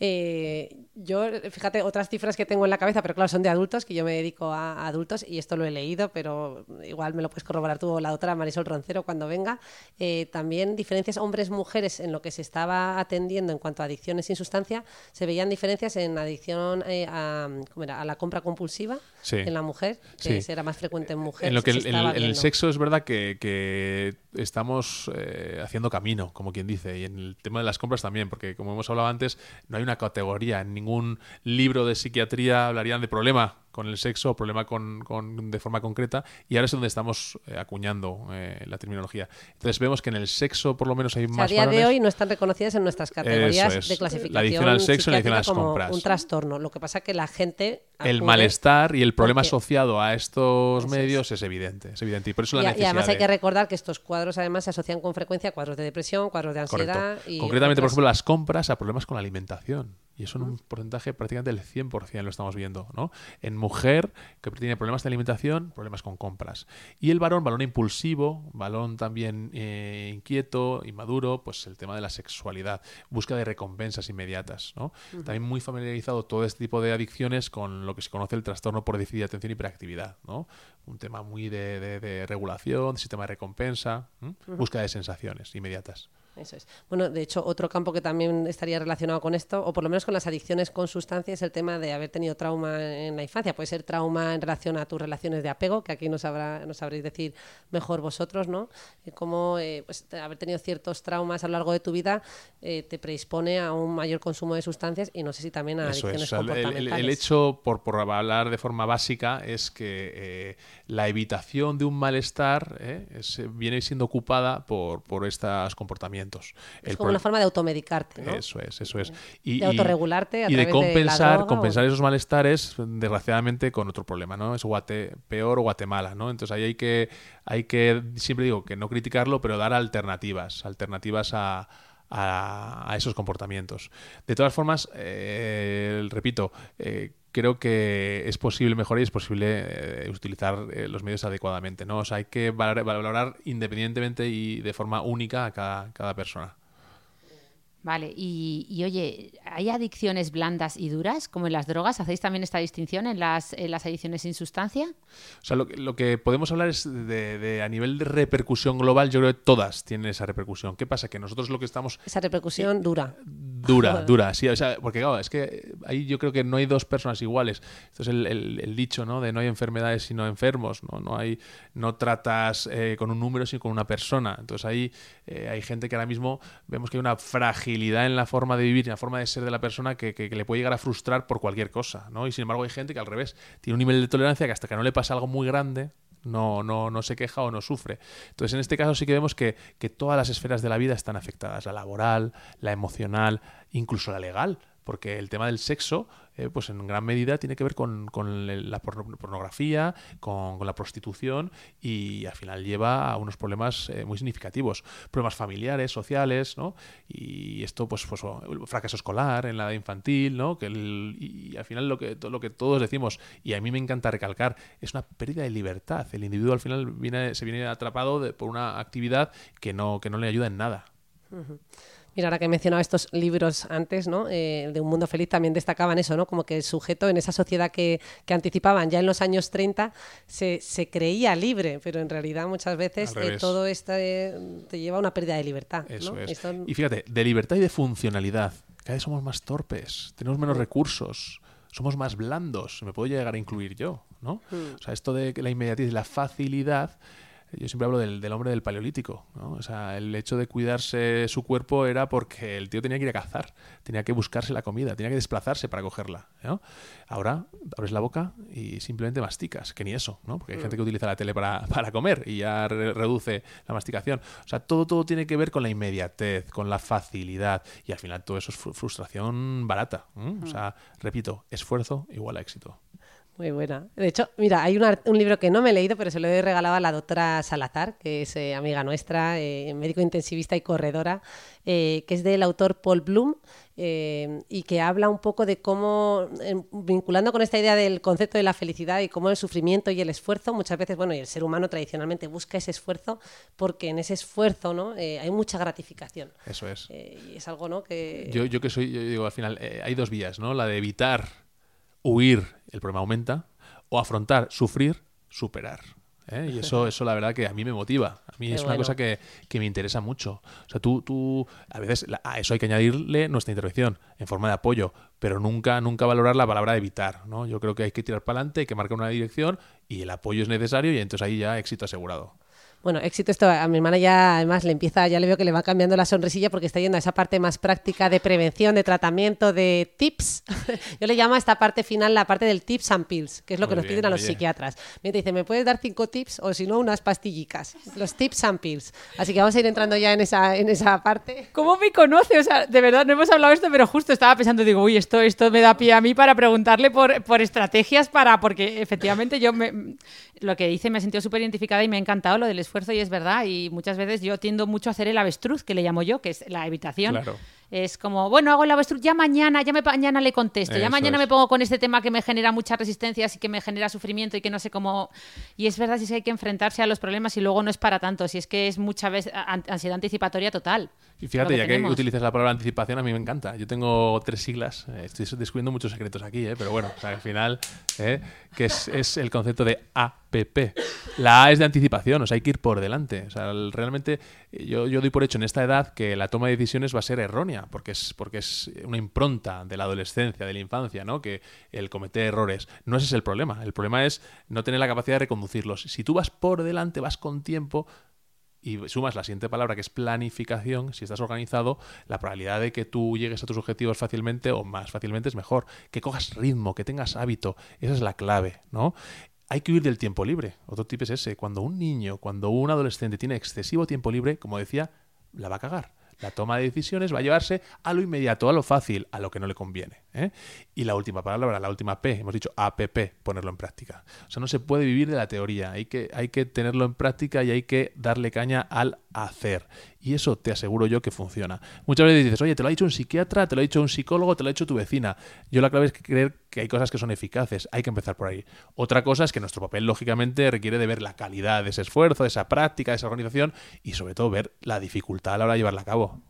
Eh, yo, fíjate, otras cifras que tengo en la cabeza, pero claro, son de adultos, que yo me dedico a, adultos y esto lo he leído, pero igual me lo puedes corroborar tú o la doctora Marisol Roncero cuando venga. Eh, también diferencias hombres-mujeres en lo que se estaba atendiendo en cuanto a adicciones sin sustancia, se veían diferencias en adicción eh, a, ¿cómo era? a la compra compulsiva Sí. en la mujer, que Sí. era más frecuente en mujeres. En lo que el, sexo es verdad que, que estamos eh, haciendo camino, como quien dice, y en el tema de las compras también, porque como hemos hablado antes, no hay una categoría, en ningún libro de psiquiatría hablarían de problema con el sexo o problema con, con- de forma concreta y ahora es donde estamos eh, acuñando eh, la terminología. Entonces vemos que en el sexo por lo menos hay O sea, a más día de hoy no están reconocidas en nuestras categorías es. de clasificación La adicción al sexo y la adicción a las como compras. un trastorno. Lo que pasa es que la gente el acude- malestar y el problema asociado a estos medios es evidente, es evidente y por eso Y, la a- y necesidad además hay de- que recordar que estos cuadros además se asocian con frecuencia a cuadros de depresión, cuadros de Correcto. ansiedad y Concretamente, por ejemplo, las compras a problemas con la alimentación. Y eso en un porcentaje prácticamente del 100% lo estamos viendo. ¿no? En mujer, que tiene problemas de alimentación, problemas con compras. Y el varón, balón impulsivo, balón también eh, inquieto, inmaduro, pues el tema de la sexualidad, búsqueda de recompensas inmediatas. ¿no? También muy familiarizado todo este tipo de adicciones con lo que se conoce el trastorno por déficit de atención y hiperactividad. ¿no? Un tema muy de, de- de regulación, de sistema de recompensa, búsqueda de sensaciones inmediatas. Eso es. Bueno, de hecho, otro campo que también estaría relacionado con esto, o por lo menos con las adicciones con sustancias, es el tema de haber tenido trauma en la infancia. Puede ser trauma en relación a tus relaciones de apego, que aquí nos, sabrá, nos sabréis decir mejor vosotros, ¿no? Eh, Cómo eh, pues, haber tenido ciertos traumas a lo largo de tu vida eh, te predispone a un mayor consumo de sustancias y no sé si también a Eso adicciones es. o sea, el- el, comportamentales. el hecho, por, por hablar de forma básica, es que eh, la evitación de un malestar es- viene siendo ocupada por, por estos comportamientos. Es El como una forma de automedicarte, ¿no? Eso es, eso es. Y, De autorregularte a y de través de compensar, o- compensar esos malestares, desgraciadamente, con otro problema, ¿no? Es Guate, peor o Guatemala, ¿no? Entonces ahí hay que, hay que, siempre digo, que no criticarlo, pero dar alternativas, alternativas a, a, a esos comportamientos. De todas formas, eh, repito, eh, creo que es posible mejorar y es posible eh, utilizar eh, los medios adecuadamente, ¿no? O sea, hay que valorar, valorar independientemente y de forma única a cada, cada persona. Vale, y, y oye, ¿hay adicciones blandas y duras, como en las drogas? ¿Hacéis también esta distinción en las, en las adicciones sin sustancia? O sea, lo, que- lo que podemos hablar es de, de- a nivel de repercusión global, yo creo que todas tienen esa repercusión. ¿Qué pasa? Que nosotros lo que estamos Esa repercusión dura. dura, dura, sí, o sea, porque claro, es que ahí yo creo que no hay dos personas iguales. Esto es el, el- el dicho, ¿no? De no hay enfermedades sino enfermos, ¿no? No hay, no tratas eh, con un número sino con una persona. Entonces ahí eh, hay gente que ahora mismo vemos que hay una fragilidad en la forma de vivir en la forma de ser de la persona que, que- que le puede llegar a frustrar por cualquier cosa, ¿no? Y sin embargo hay gente que al revés tiene un nivel de tolerancia que hasta que no le pasa algo muy grande no, no, no se queja o no sufre. Entonces, en este caso sí que vemos que, que todas las esferas de la vida están afectadas, la laboral, la emocional, incluso la legal, porque el tema del sexo, eh, pues en gran medida tiene que ver con, con la porno- pornografía, con, la prostitución y al final lleva a unos problemas eh, muy significativos, problemas familiares, sociales, ¿no? Y esto, pues, pues fracaso escolar en la edad infantil, ¿no? Que el- y al final lo que, lo que todos decimos, y a mí me encanta recalcar, es una pérdida de libertad. El individuo al final viene, se viene atrapado de- por una actividad que no, que no le ayuda en nada. Mira, ahora que he mencionado estos libros antes, ¿no? Eh, de Un Mundo Feliz también destacaban eso, ¿no? Como que el sujeto en esa sociedad que, que anticipaban ya en los años 30 se, se creía libre, pero en realidad muchas veces eh, todo esto eh, te lleva a una pérdida de libertad. Eso ¿no? es. Esto- Y fíjate, de libertad y de funcionalidad. Cada vez somos más torpes, tenemos menos recursos, somos más blandos. Me puedo llegar a incluir yo, ¿no? O sea, esto de la inmediatez y la facilidad. Yo siempre hablo del, del hombre del paleolítico, ¿no? O sea, el hecho de cuidarse su cuerpo era porque el tío tenía que ir a cazar, tenía que buscarse la comida, tenía que desplazarse para cogerla, ¿no? Ahora abres la boca y simplemente masticas, que ni eso, ¿no? Porque hay gente que utiliza la tele para, para comer y ya re- reduce la masticación. O sea, todo, todo tiene que ver con la inmediatez, con la facilidad y al final todo eso es fru- frustración barata. O sea, repito, esfuerzo igual a éxito. Muy buena. De hecho, mira, hay un, libro que no me he leído, pero se lo he regalado a la doctora Salazar, que es eh, amiga nuestra, eh, médico intensivista y corredora, eh, que es del autor Paul Bloom, eh, y que habla un poco de cómo, eh, vinculando con esta idea del concepto de la felicidad y cómo el sufrimiento y el esfuerzo, muchas veces, bueno, y el ser humano tradicionalmente busca ese esfuerzo porque en ese esfuerzo ¿no? Eh, hay mucha gratificación. Eso es. Y es algo ¿no? que... Yo, yo que soy, yo digo, al final, eh, hay dos vías, ¿no? La de evitar, huir, el problema aumenta, o afrontar, sufrir, superar. ¿eh? Y eso, eso la verdad que a mí me motiva. A mí Qué es una cosa que, que me interesa mucho. O sea, tú, tú a veces la- a eso hay que añadirle nuestra intervención en forma de apoyo, pero nunca, nunca valorar la palabra evitar, ¿no? Yo creo que hay que tirar para adelante, hay que marcar una dirección y el apoyo es necesario y entonces ahí ya éxito asegurado. Bueno, éxito esto. A mi hermana ya, además, le empieza, ya le veo que le va cambiando la sonrisilla porque está yendo a esa parte más práctica de prevención, de tratamiento, de tips. Yo le llamo a esta parte final la parte del tips and pills, que es lo que Muy nos bien, piden a los oye. psiquiatras. Me dice, ¿me puedes dar cinco tips o si no, unas pastillicas? Los tips and pills. Así que vamos a ir entrando ya en esa, en esa parte. ¿Cómo me conoce? O sea, de verdad, no hemos hablado de esto, pero justo estaba pensando, digo, uy, esto, esto me da pie a mí para preguntarle por, por estrategias para, porque efectivamente yo me, lo que dice me he sentido súper identificada y me ha encantado lo del esfuerzo y es verdad. Y muchas veces yo tiendo mucho a hacer el avestruz, que le llamo yo, que es la evitación. Claro. Es como, bueno, hago el avestruz ya mañana, ya me, mañana le contesto, ya mañana es. me pongo con este tema que me genera muchas resistencias y que me genera sufrimiento y que no sé cómo... Y es verdad, si es que hay que enfrentarse a los problemas y luego no es para tanto, si es que es muchas veces an- ansiedad anticipatoria total. Y fíjate, ya que utilizas la palabra anticipación, a mí me encanta. Yo tengo tres siglas, eh, estoy descubriendo muchos secretos aquí, eh, pero bueno, o sea, al final, eh, que es, es el concepto de APP. La A es de anticipación, o sea, hay que ir por delante. O sea, el- realmente eh, yo, yo doy por hecho en esta edad que la toma de decisiones va a ser errónea, porque es, porque es una impronta de la adolescencia, de la infancia, ¿no? Que el cometer errores. No ese es el problema. El problema es no tener la capacidad de reconducirlos. Si tú vas por delante, vas con tiempo, y sumas la siguiente palabra que es planificación, si estás organizado, la probabilidad de que tú llegues a tus objetivos fácilmente o más fácilmente es mejor. Que cojas ritmo, que tengas hábito, esa es la clave, ¿no? Hay que huir del tiempo libre. Otro tip es ese. Cuando un niño, cuando un adolescente tiene excesivo tiempo libre, como decía, la va a cagar. La toma de decisiones va a llevarse a lo inmediato, a lo fácil, a lo que no le conviene. ¿eh? Y la última palabra, la última P, hemos dicho APP, ponerlo en práctica. O sea, no se puede vivir de la teoría, hay que, hay que tenerlo en práctica y hay que darle caña al hacer. Y eso te aseguro yo que funciona. Muchas veces dices, oye, te lo ha dicho un psiquiatra, te lo ha dicho un psicólogo, te lo ha dicho tu vecina. Yo la clave es que creer que hay cosas que son eficaces, hay que empezar por ahí. Otra cosa es que nuestro papel, lógicamente, requiere de ver la calidad de ese esfuerzo, de esa práctica, de esa organización y sobre todo ver la dificultad a la hora de llevarla a cabo.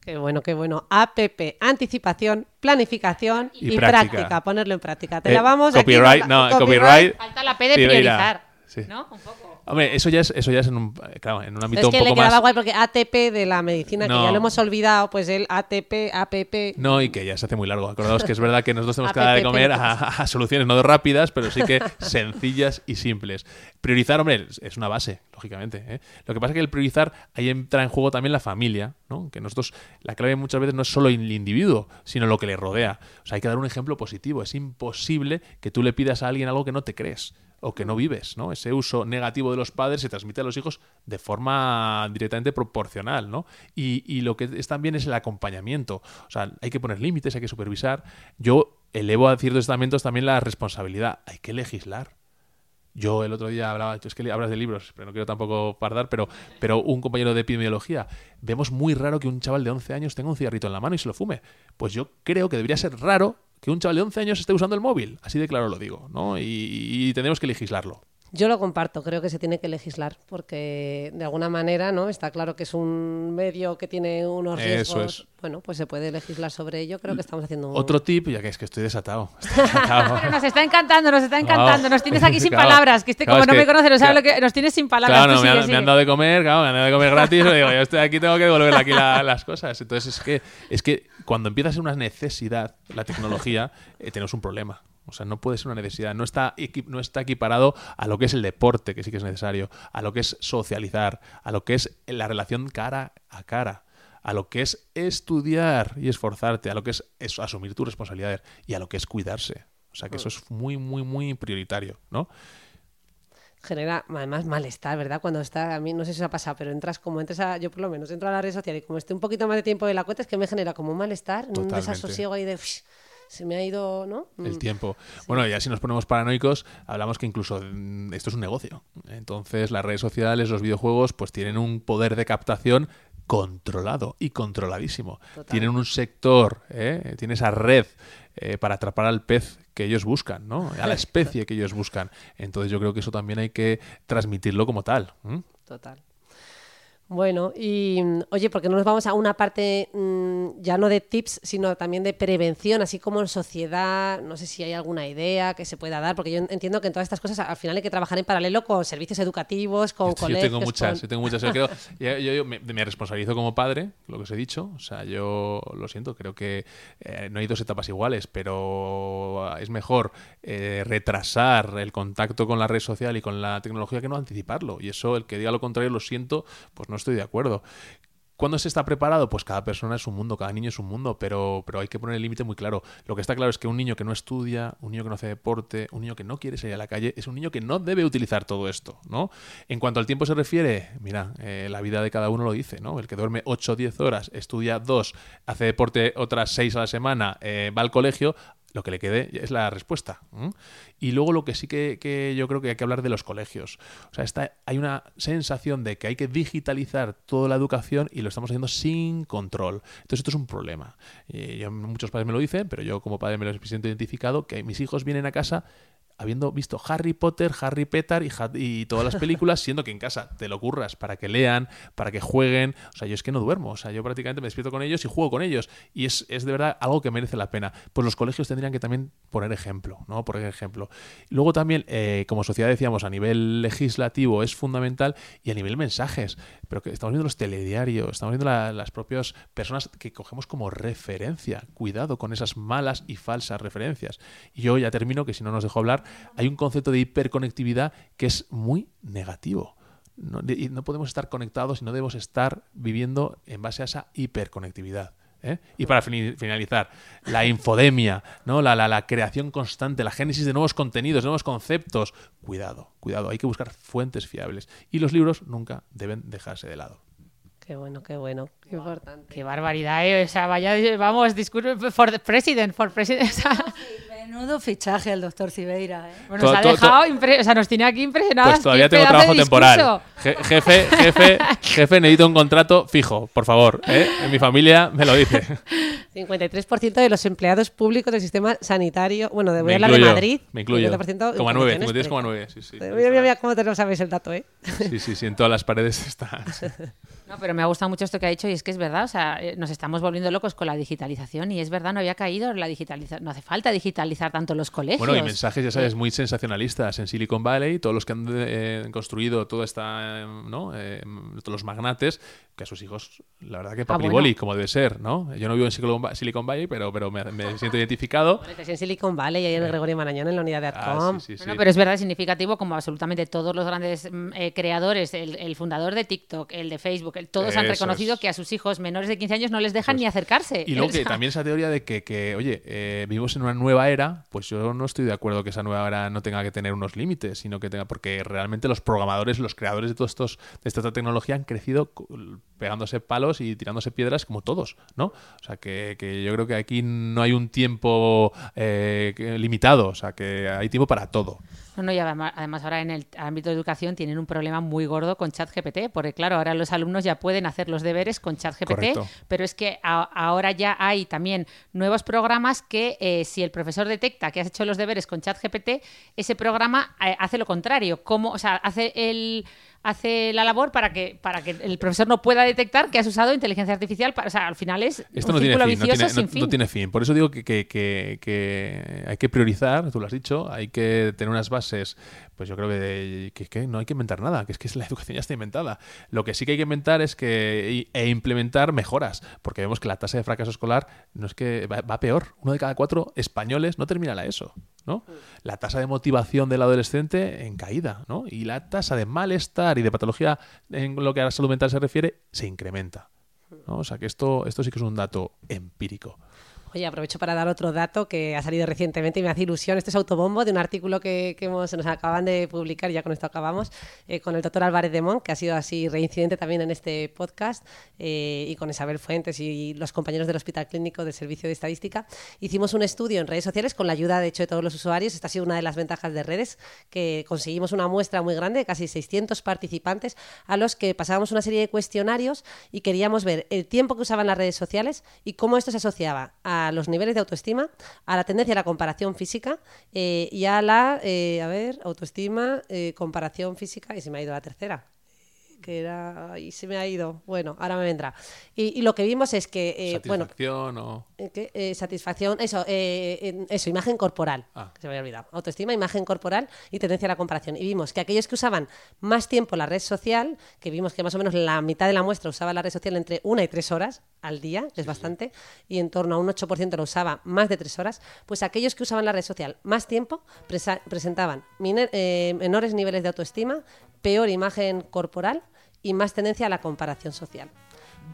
Qué bueno, qué bueno. APP, anticipación, planificación Y y, práctica. práctica. Ponerlo en práctica. Te Eh, la vamos aquí, copyright, no, copyright. Falta la P de priorizar, sí. ¿no? Un poco. Hombre, eso ya es, eso ya es en un, claro, en un ámbito Es que un le poco quedaba más. guay porque ATP de la medicina, que No. ya lo hemos olvidado, pues el ATP, APP. No, y que ya se hace muy largo. Acordaos que es verdad que nosotros tenemos que dar de comer a, a soluciones no rápidas, pero sí que sencillas y simples. Priorizar, hombre, es- es una base, lógicamente. ¿eh? Lo que pasa es que el priorizar, ahí entra en juego también la familia, ¿no? Que nosotros, la clave muchas veces no es solo el individuo, sino lo que le rodea. O sea, hay que dar un ejemplo positivo. Es imposible que tú le pidas a alguien algo que no te crees o que no vives, ¿no? Ese uso negativo de los padres se transmite a los hijos de forma directamente proporcional, ¿no? Y, y lo que es también es el acompañamiento. O sea, hay que poner límites, hay que supervisar. Yo elevo a ciertos estamentos también la responsabilidad. Hay que legislar. Yo el otro día hablaba, es que hablas de libros, pero no quiero tampoco pardar, pero, pero un compañero de epidemiología, vemos muy raro que un chaval de 11 años tenga un cigarrito en la mano y se lo fume. Pues yo creo que debería ser raro que un chaval de 11 años esté usando el móvil. Así de claro lo digo, ¿no? Y, y tenemos que legislarlo. Yo lo comparto, creo que se tiene que legislar, porque de alguna manera, ¿no? Está claro que es un medio que tiene unos Eso riesgos. es. Bueno, pues se puede legislar sobre ello. Creo que estamos haciendo un... Otro tip, ya que es que estoy desatado. Estoy desatado. Pero nos está encantando, nos está encantando. Nos tienes aquí sin Claro. palabras. Que este, Claro, como es no que- me conoce, no sabe claro. lo que. Nos tienes sin palabras. Claro, no, me, sigue, han dado de comer, claro, me han dado de comer gratis. y digo, yo estoy aquí, tengo que devolver aquí la- las cosas. Entonces, es que, es que cuando empieza a ser una necesidad la tecnología, eh, tenemos un problema. O sea, no puede ser una necesidad. No está, no está equiparado a lo que es el deporte, que sí que es necesario, a lo que es socializar, a lo que es la relación cara a cara, a lo que es estudiar y esforzarte, a lo que es, es asumir tus responsabilidades y a lo que es cuidarse. O sea, que eso es muy, muy, muy prioritario, ¿no? genera además malestar, ¿verdad? Cuando está, a mí no sé si os ha pasado, pero entras como entras a, yo por lo menos entro a la red social y como esté un poquito más de tiempo de la cuenta, es que me genera como un malestar, un desasosiego ahí de "Ush, se me ha ido, ¿no? el Mm. tiempo. Bueno, ya si nos ponemos paranoicos, hablamos que incluso mm, esto es un negocio. Entonces, las redes sociales, los videojuegos, pues tienen un poder de captación controlado y controladísimo. Total. Tienen un sector, ¿eh? tiene esa red eh, para atrapar al pez que ellos buscan, ¿no? A la especie que ellos buscan. Entonces, yo creo que eso también hay que transmitirlo como tal. Total. Bueno, y mm, oye, porque no nos vamos a una parte mm, ya no de tips, sino también de prevención, así como en sociedad, no sé si hay alguna idea que se pueda dar, porque yo entiendo que en todas estas cosas al final hay que trabajar en paralelo con servicios educativos, con Yo colegios. tengo muchas, con- yo tengo muchas. Yo, creo- yo- yo- yo me, me responsabilizo como padre, lo que os he dicho. O sea, yo lo siento, creo que eh, no hay dos etapas iguales, pero es mejor eh, retrasar el contacto con la red social y con la tecnología que no anticiparlo. Y eso, el que diga lo contrario, lo siento, pues no estoy de acuerdo. ¿Cuándo se está preparado? Pues cada persona es un mundo, cada niño es un mundo, pero, pero hay que poner el límite muy claro. Lo que está claro es que un niño que no estudia, un niño que no hace deporte, un niño que no quiere salir a la calle, es un niño que no debe utilizar todo esto, ¿no? En cuanto al tiempo se refiere, mira, eh, la vida de cada uno lo dice, ¿no? El que duerme 8 o 10 horas, estudia 2, hace deporte otras 6 a la semana, eh, va al colegio, lo que le quede es la respuesta. Y luego lo que sí que, que yo creo que hay que hablar de los colegios. O sea, está, hay una sensación de que hay que digitalizar toda la educación y lo estamos haciendo sin control. Entonces esto es un problema. Y yo- muchos padres me lo dicen, pero yo como padre me lo siento identificado, que mis hijos vienen a casa habiendo visto Harry Potter, Harry Petar y, todas las películas, siendo que en casa te lo curras para que lean, para que jueguen. O sea, yo es que no duermo. O sea, yo prácticamente me despierto con ellos y juego con ellos. Y es, es de verdad algo que merece la pena. Pues los colegios tendrían que también poner ejemplo, ¿no? Poner ejemplo. Luego también, eh, como sociedad decíamos, a nivel legislativo es fundamental y a nivel mensajes. Pero que estamos viendo los telediarios, estamos viendo la- las propias personas que cogemos como referencia. Cuidado con esas malas y falsas referencias. Y yo ya termino, que si no nos dejo hablar, hay un concepto de hiperconectividad que es muy negativo. No, de- no podemos estar conectados y no debemos estar viviendo en base a esa hiperconectividad. ¿eh? Y para finalizar, la infodemia, ¿no? La, la- la creación constante, la génesis de nuevos contenidos, nuevos conceptos. Cuidado, cuidado, hay que buscar fuentes fiables. Y los libros nunca deben dejarse de lado. Qué bueno, qué bueno, qué importante. Qué barbaridad, ¿eh? O sea, vaya, vamos, discurso for the president, for president. Menudo fichaje el doctor Cibeira, ¿eh? bueno, nos ha dejado, impre- o sea, nos tiene aquí impresionados. Pues todavía tengo trabajo temporal. Je- Jefe, jefe, jefe, necesito un contrato fijo, por favor. ¿eh? En mi familia me lo dice. 53% de los empleados públicos del sistema sanitario, bueno, de, voy a hablar de Madrid. Me incluyo. 50% en Coma nueve, condiciones 53,9, sí, sí. Mira, mira, mira cómo te lo sabes el dato, ¿eh? Sí, sí, sí, en todas las paredes está. sí. No, pero me ha gustado mucho esto que ha dicho y es que es verdad, o sea, eh, nos estamos volviendo locos con la digitalización y es verdad, no había caído la digitalización, no hace falta digitalizar tanto los colegios. Bueno, y mensajes, ya sabes, muy sensacionalistas en Silicon Valley, todos los que han eh, construido toda esta, eh, ¿no? Eh, todos los magnates, que a sus hijos, la verdad que papriboli, bueno. como debe ser, ¿no? Yo no vivo en Silicon Silicon Valley, pero, pero me, me siento identificado. Estás en Silicon Valley, ahí en el Gregorio Marañón, en la unidad de Ah, Adcom. sí, sí, sí. Bueno, pero es verdad, es significativo como absolutamente todos los grandes mm, eh, creadores, el, el fundador de TikTok, el de Facebook, el- todos han reconocido es. que a sus hijos menores de 15 años no les dejan Pues- ni acercarse. Y luego que también esa teoría de que, que, oye, eh, vivimos en una nueva era, pues yo no estoy de acuerdo que esa nueva era no tenga que tener unos límites, sino que tenga, porque realmente los programadores, los creadores de todos estos, de esta tecnología han crecido pegándose palos y tirándose piedras como todos, ¿no? O sea que, que yo creo que aquí no hay un tiempo eh, limitado, o sea que hay tiempo para todo. No, no, y además, ahora en el ámbito de educación tienen un problema muy gordo con ChatGPT, porque claro, ahora los alumnos ya pueden hacer los deberes con ChatGPT, pero es que a- ahora ya hay también nuevos programas que eh, si el profesor detecta que has hecho los deberes con ChatGPT, ese programa eh, hace lo contrario, como, o sea, hace el hace la labor para que para que el profesor no pueda detectar que has usado inteligencia artificial, para, o sea, al final es Esto un no tiene fin, no tiene, sin no- fin. no tiene fin. Por eso digo que, que- que- que hay que priorizar, tú lo has dicho, hay que tener unas bases, pues yo creo que, que- que no hay que inventar nada, que es que la educación ya está inventada. Lo que sí que hay que inventar es que e implementar mejoras, porque vemos que la tasa de fracaso escolar no es que va, va peor. Uno de cada cuatro españoles no termina la ESO. ¿no? La tasa de motivación del adolescente en caída, ¿no? Y la tasa de malestar y de patología en lo que a la salud mental se refiere se incrementa. ¿no? O sea que esto, esto sí que es un dato empírico. Oye, aprovecho para dar otro dato que ha salido recientemente y me hace ilusión. Este es autobombo de un artículo que, que hemos, nos acaban de publicar, ya con esto acabamos, eh, con el doctor Álvarez de Mon, que ha sido así reincidente también en este podcast, eh, y con Isabel Fuentes y los compañeros del Hospital Clínico del Servicio de Estadística. Hicimos un estudio en redes sociales con la ayuda, de hecho, de todos los usuarios. Esta ha sido una de las ventajas de redes, que conseguimos una muestra muy grande, de casi 600 participantes, a los que pasábamos una serie de cuestionarios y queríamos ver el tiempo que usaban las redes sociales y cómo esto se asociaba a los niveles de autoestima, a la tendencia a la comparación física eh, y a la, eh, a ver, autoestima, eh, comparación física, y se me ha ido la tercera. Que era... Y se me ha ido. Bueno, ahora me vendrá. Y, y lo que vimos es que, eh, bueno, Satisfacción o... eh, ¿qué? Eh, satisfacción, eso, eh, eso, imagen corporal, Ah. que se me había olvidado. Autoestima, imagen corporal y tendencia a la comparación. Y vimos que aquellos que usaban más tiempo la red social, que vimos que más o menos la mitad de la muestra usaba la red social entre una y tres horas al día, que es bastante, y en torno a un 8% lo usaba más de tres horas, pues aquellos que usaban la red social más tiempo presentaban eh, menores niveles de autoestima, peor imagen corporal y más tendencia a la comparación social.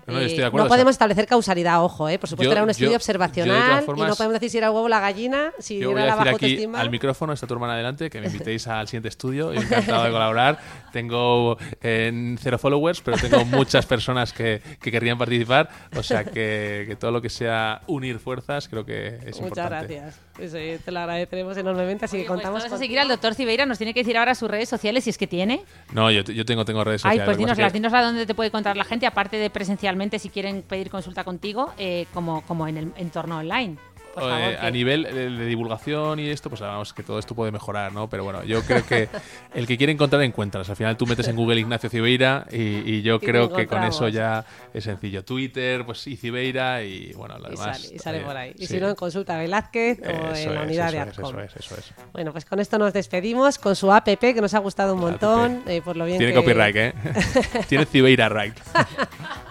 No, yo Eh, no o sea- podemos establecer causalidad, ojo, ¿eh? por supuesto Yo- era un yo- estudio yo observacional todas y formas- no podemos decir si era huevo o la gallina, si Yo voy era a la decir baja aquí al micrófono, está tu hermana delante, que me invitéis al siguiente estudio. Yo encantado de colaborar. Tengo eh, cero followers, pero tengo muchas personas que, que querrían participar. O sea que, que todo lo que sea unir fuerzas creo que es Muchas importante. gracias. Eso, eh, te lo agradeceremos enormemente, así que Oye, pues contamos todos a seguir al doctor Cibeira. Nos tiene que decir ahora sus redes sociales si es que tiene. No, yo, yo tengo, tengo redes Ay, sociales. pues que pasa dinoslas, que- dinosla dónde te puede encontrar la gente, aparte de presencialmente si quieren pedir consulta contigo, eh, como, como en el entorno online. Por Eh, a nivel de, divulgación y esto, pues vamos, que todo esto puede mejorar, ¿no? Pero bueno, yo creo que el que quiere encontrar, encuentras. Al final tú metes en Google Ignacio Cibeira y, y yo creo que con eso ya es sencillo. Twitter, pues y Cibeira y bueno, lo Y demás. sale, y sale por ahí. Y sí. si no, en consulta Velázquez o en la es, unidad eso de es, Arcom. Eso es, eso es. Bueno, pues con esto nos despedimos con su app que nos ha gustado un montón, eh, por lo bien Tiene que... copyright, ¿eh? Tiene Cibeira right.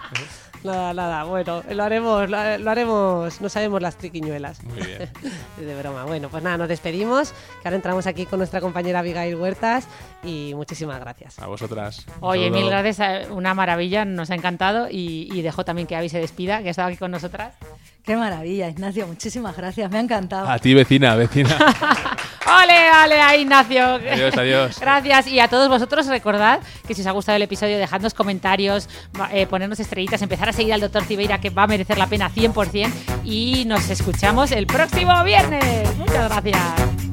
Nada, nada, bueno, lo haremos, lo, lo haremos, no sabemos las triquiñuelas. Muy bien. De broma. Bueno, pues nada, nos despedimos, que ahora entramos aquí con nuestra compañera Abigail Huertas y muchísimas gracias. A vosotras. Un Oye, saludo. mil gracias, eh, una maravilla, nos ha encantado y, y dejo también que Avi se despida, que ha estado aquí con nosotras. Qué maravilla, Ignacio, muchísimas gracias, me ha encantado. A ti, vecina, vecina. ¡Ole, ole, a Ignacio! Adiós, adiós. Gracias. Y a todos vosotros recordad que si os ha gustado el episodio, dejadnos comentarios, eh, ponernos estrellitas, empezar a seguir al doctor Cibeira, que va a merecer la pena 100%. Y nos escuchamos el próximo viernes. Muchas gracias.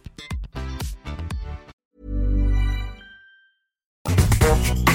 Thank you.